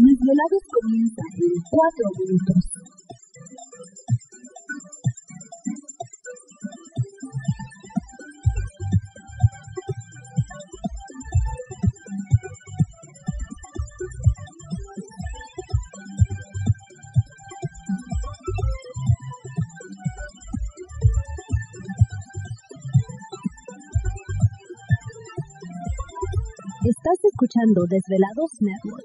Los desvelados comienzan en 4 minutos. Estás escuchando Desvelados Network.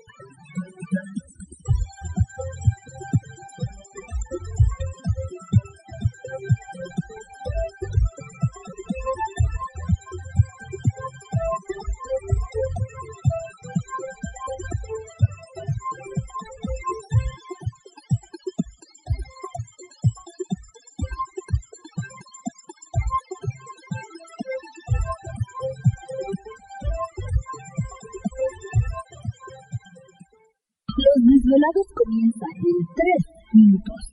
Comienzan en 3 minutos.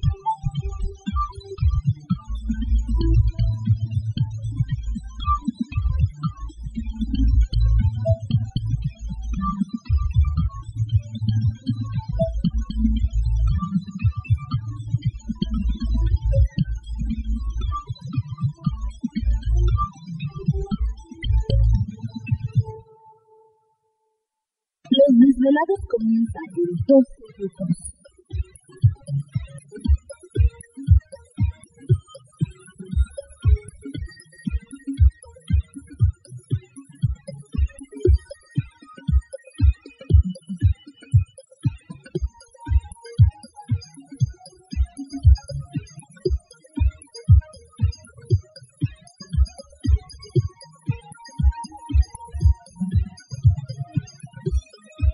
Desvelados comienzan en 2 minutos.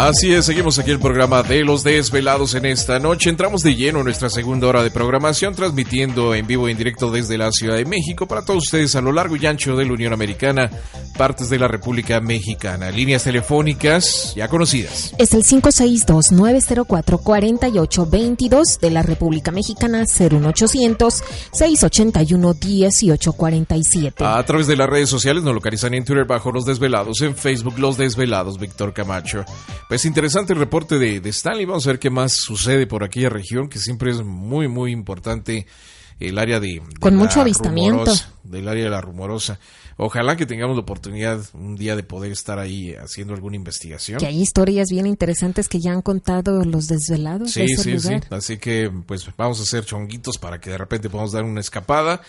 Así es, seguimos aquí el programa de los desvelados en esta noche. Entramos de lleno en nuestra segunda hora de programación, transmitiendo en vivo e en directo desde la Ciudad de México para todos ustedes a lo largo y ancho de la Unión Americana, partes de la República Mexicana. Líneas telefónicas ya conocidas. Es el 562-904-4822 de la República Mexicana, 01800-681-1847. A través de las redes sociales nos localizan en Twitter bajo Los Desvelados, en Facebook Los Desvelados, Víctor Camacho. Pues interesante el reporte de, de, Stanley. Vamos a ver qué más sucede por aquella región, que siempre es muy, muy importante el área de... de Con mucho avistamiento. Rumorosa, del área de la rumorosa. Ojalá que tengamos la oportunidad un día de poder estar ahí haciendo alguna investigación. Que hay historias bien interesantes que ya han contado los desvelados. Sí, de ese sí, lugar. sí. Así que pues vamos a hacer chonguitos para que de repente podamos dar una escapada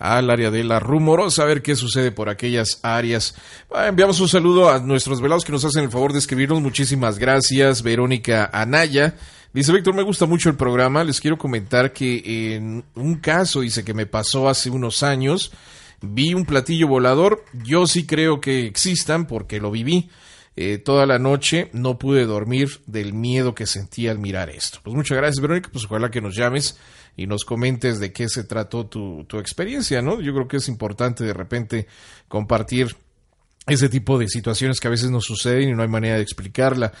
al área de la rumorosa, a ver qué sucede por aquellas áreas. Ah, enviamos un saludo a nuestros velados que nos hacen el favor de escribirnos. Muchísimas gracias, Verónica Anaya. Dice Víctor, me gusta mucho el programa. Les quiero comentar que en un caso, dice que me pasó hace unos años, vi un platillo volador. Yo sí creo que existan porque lo viví. Eh, toda la noche no pude dormir del miedo que sentí al mirar esto. Pues muchas gracias, Verónica. Pues ojalá que nos llames y nos comentes de qué se trató tu, tu experiencia, ¿no? Yo creo que es importante de repente compartir ese tipo de situaciones que a veces nos suceden y no hay manera de explicarla.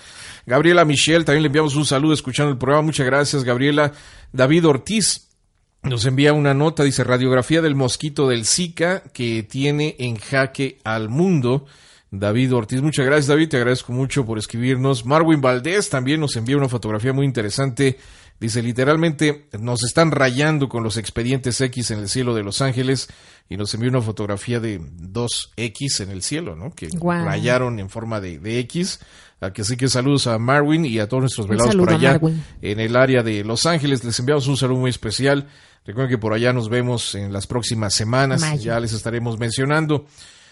Gabriela Michelle, también le enviamos un saludo escuchando el programa. Muchas gracias, Gabriela. David Ortiz nos envía una nota, dice radiografía del mosquito del Zika que tiene en jaque al mundo. David Ortiz, muchas gracias David, te agradezco mucho por escribirnos. Marwin Valdés también nos envía una fotografía muy interesante. Dice literalmente nos están rayando con los expedientes X en el cielo de Los Ángeles y nos envió una fotografía de dos X en el cielo, ¿no? Que rayaron en forma de, de X. A que saludos a Marwin y a todos nuestros velados por allá en el área de Los Ángeles. Les enviamos un saludo muy especial. Recuerden que por allá nos vemos en las próximas semanas. Mayo. Ya les estaremos mencionando.